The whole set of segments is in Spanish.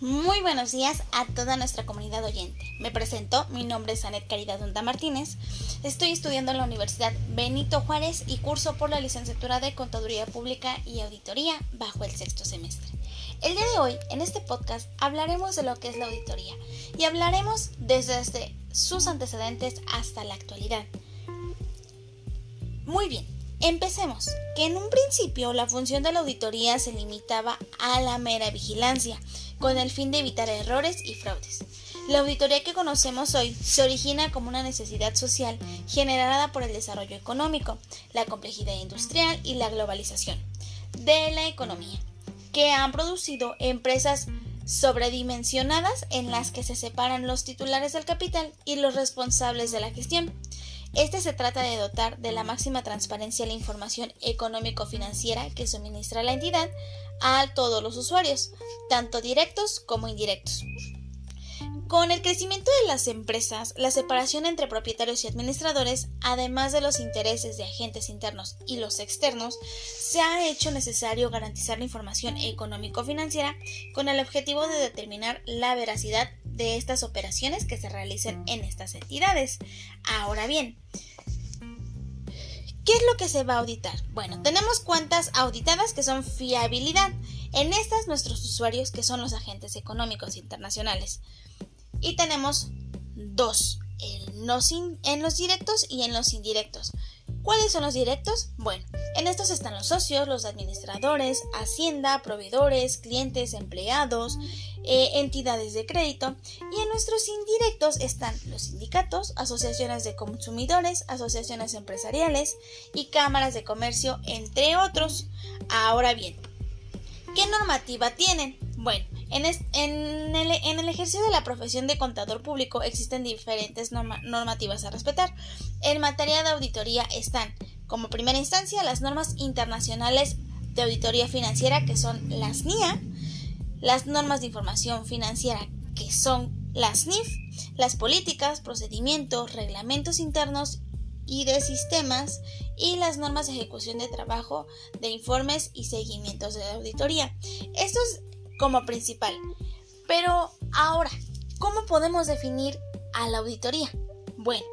Muy buenos días a toda nuestra comunidad oyente. Me presento, mi nombre es Anet Caridad Dunda Martínez. Estoy estudiando en la Universidad Benito Juárez y curso por la licenciatura de Contaduría Pública y Auditoría bajo el sexto semestre. El día de hoy, en este podcast, hablaremos de lo que es la auditoría y hablaremos desde sus antecedentes hasta la actualidad. Muy bien, Empecemos, que en un principio la función de la auditoría se limitaba a la mera vigilancia, con el fin de evitar errores y fraudes. La auditoría que conocemos hoy se origina como una necesidad social generada por el desarrollo económico, la complejidad industrial y la globalización de la economía, que han producido empresas sobredimensionadas en las que se separan los titulares del capital y los responsables de la gestión. Este se trata de dotar de la máxima transparencia la información económico-financiera que suministra la entidad a todos los usuarios, tanto directos como indirectos. Con el crecimiento de las empresas, la separación entre propietarios y administradores, además de los intereses de agentes internos y los externos, se ha hecho necesario garantizar la información económico-financiera con el objetivo de determinar la veracidad de estas operaciones que se realicen en estas entidades. Ahora bien, ¿qué es lo que se va a auditar? Bueno, tenemos cuentas auditadas que son fiabilidad. En estas nuestros usuarios que son los agentes económicos internacionales. Y tenemos dos, en los, en los directos y en los indirectos. ¿Cuáles son los directos? Bueno, en estos están los socios, los administradores, hacienda, proveedores, clientes, empleados, eh, entidades de crédito. Y en nuestros indirectos están los sindicatos, asociaciones de consumidores, asociaciones empresariales y cámaras de comercio, entre otros. Ahora bien, ¿qué normativa tienen? Bueno, en, el, ejercicio de la profesión de contador público existen diferentes normativas a respetar. En materia de auditoría están, como primera instancia, las normas internacionales de auditoría financiera, que son las NIA, las normas de información financiera, que son las NIF, las políticas, procedimientos, reglamentos internos y de sistemas y las normas de ejecución de trabajo de informes y seguimientos de auditoría. Estos como principal. Pero ahora, ¿cómo podemos definir a la auditoría? Bueno,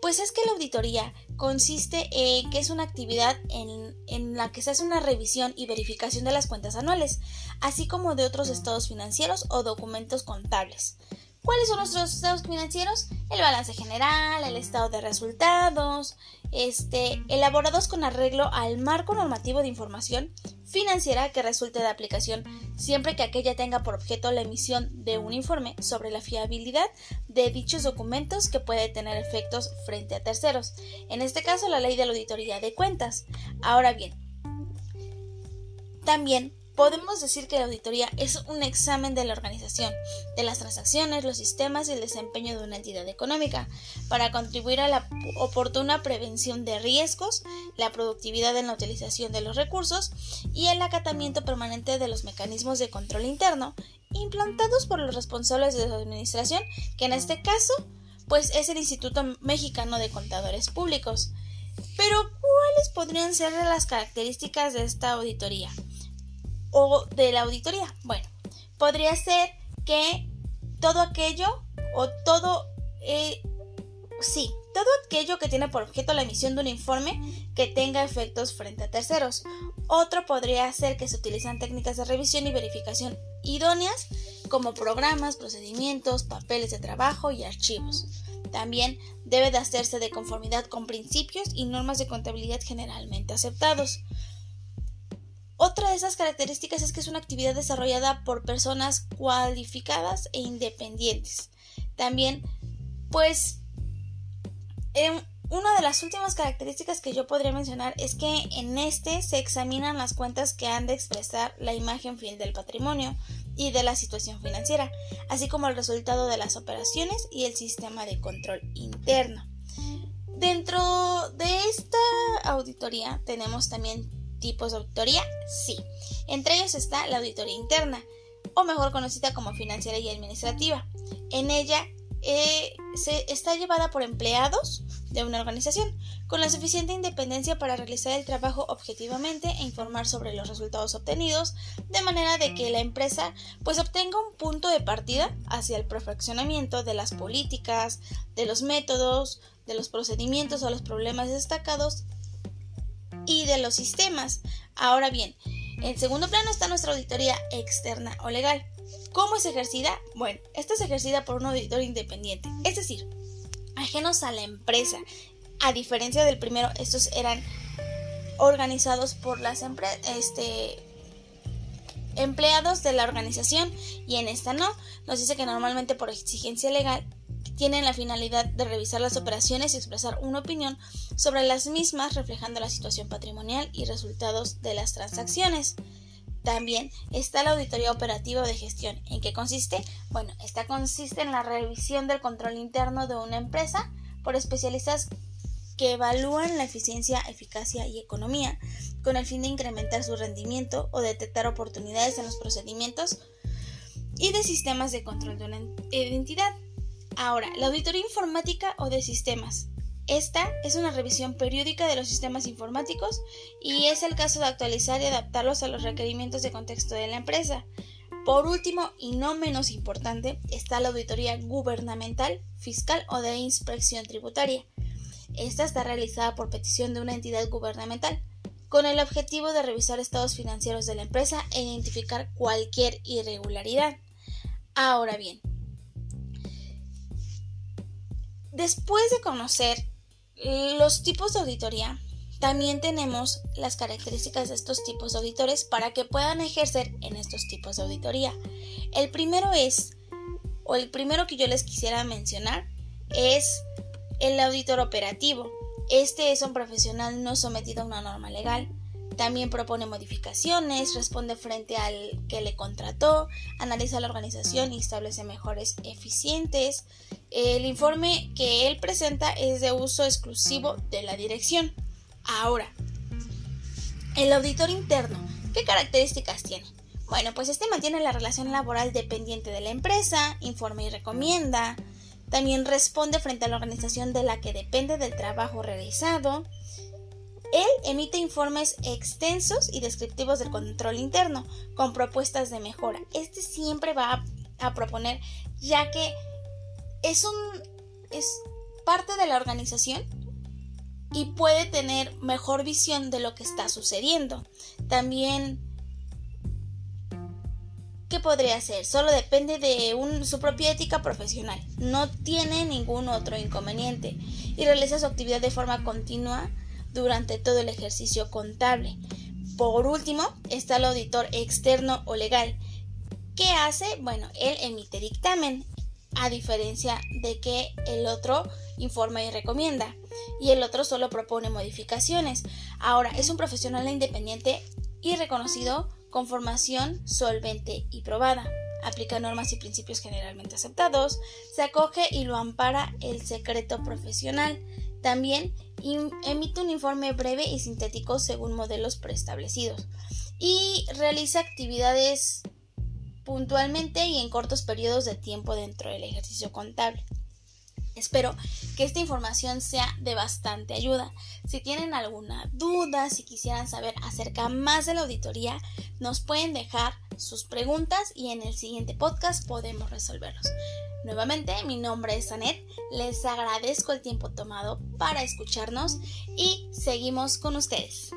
pues es que la auditoría consiste en que es una actividad en, en, la que se hace una revisión y verificación de las cuentas anuales, así como de otros estados financieros o documentos contables. ¿Cuáles son nuestros estados financieros? El balance general, el estado de resultados, este, elaborados con arreglo al marco normativo de información financiera que resulte de aplicación siempre que aquella tenga por objeto la emisión de un informe sobre la fiabilidad de dichos documentos que puede tener efectos frente a terceros, en este caso la ley de la auditoría de cuentas. Ahora bien, también Podemos decir que la auditoría es un examen de la organización, de las transacciones, los sistemas y el desempeño de una entidad económica, para contribuir a la oportuna prevención de riesgos, la productividad en la utilización de los recursos y el acatamiento permanente de los mecanismos de control interno implantados por los responsables de la administración, que en este caso pues es el Instituto Mexicano de Contadores Públicos. Pero ¿cuáles podrían ser las características de esta auditoría? O de la auditoría? Bueno, podría ser que todo aquello o todo, eh, sí, todo aquello que tiene por objeto la emisión de un informe que tenga efectos frente a terceros. Otro podría ser que se utilizan técnicas de revisión y verificación idóneas como programas, procedimientos, papeles de trabajo y archivos. También debe de hacerse de conformidad con principios y normas de contabilidad generalmente aceptados. Otra de esas características es que es una actividad desarrollada por personas cualificadas e independientes. También, pues, una de las últimas características que yo podría mencionar es que en este se examinan las cuentas que han de expresar la imagen fiel del patrimonio y de la situación financiera, así como el resultado de las operaciones y el sistema de control interno. Dentro de esta auditoría tenemos también tipos de auditoría? Sí. Entre ellos está la auditoría interna, o mejor conocida como financiera y administrativa. En ella eh, se, está llevada por empleados de una organización con la suficiente independencia para realizar el trabajo objetivamente e informar sobre los resultados obtenidos de manera de que la empresa pues obtenga un punto de partida hacia el perfeccionamiento de las políticas, de los métodos, de los procedimientos o los problemas destacados y de los sistemas. Ahora bien, en segundo plano está nuestra auditoría externa o legal. ¿Cómo es ejercida? Bueno, esta es ejercida por un auditor independiente, es decir, ajenos a la empresa. A diferencia del primero, estos eran organizados por las este, empleados de la organización y en esta no. Nos dice que normalmente por exigencia legal tienen la finalidad de revisar las operaciones y expresar una opinión sobre las mismas reflejando la situación patrimonial y resultados de las transacciones. También está la auditoría operativa de gestión. ¿En qué consiste? Bueno, esta consiste en la revisión del control interno de una empresa por especialistas que evalúan la eficiencia, eficacia y economía con el fin de incrementar su rendimiento o detectar oportunidades en los procedimientos y de sistemas de control de una entidad. Ahora, la auditoría informática o de sistemas. Esta es una revisión periódica de los sistemas informáticos y es el caso de actualizar y adaptarlos a los requerimientos de contexto de la empresa. Por último, y no menos importante, está la auditoría gubernamental, fiscal o de inspección tributaria. Esta está realizada por petición de una entidad gubernamental, con el objetivo de revisar estados financieros de la empresa e identificar cualquier irregularidad. Ahora bien, después de conocer los tipos de auditoría, también tenemos las características de estos tipos de auditores para que puedan ejercer en estos tipos de auditoría. El primero es, o el primero que yo les quisiera mencionar, es el auditor operativo. Este es un profesional no sometido a una norma legal. También propone modificaciones, responde frente al que le contrató, analiza la organización y establece mejores eficientes. El informe que él presenta es de uso exclusivo de la dirección. Ahora, el auditor interno, ¿qué características tiene? Bueno, pues este mantiene la relación laboral dependiente de la empresa, informa y recomienda, también responde frente a la organización de la que depende del trabajo realizado, él emite informes extensos y descriptivos del control interno, con propuestas de mejora. Este siempre va a, proponer, ya que es un es parte de la organización y puede tener mejor visión de lo que está sucediendo. También ¿qué podría hacer? Solo depende de su propia ética profesional. No tiene ningún otro inconveniente y realiza su actividad de forma continua durante todo el ejercicio contable. Por último, está el auditor externo o legal. ¿Qué hace? Bueno, él emite dictamen, a diferencia de que el otro informa y recomienda, y el otro solo propone modificaciones. Ahora, es un profesional independiente y reconocido con formación solvente y probada. Aplica normas y principios generalmente aceptados, se acoge y lo ampara el secreto profesional. También emite un informe breve y sintético según modelos preestablecidos y realiza actividades puntualmente y en cortos periodos de tiempo dentro del ejercicio contable. Espero que esta información sea de bastante ayuda. Si tienen alguna duda, si quisieran saber acerca más de la auditoría, nos pueden dejar sus preguntas y en el siguiente podcast podemos resolverlos. Nuevamente, mi nombre es Anet, les agradezco el tiempo tomado para escucharnos y seguimos con ustedes.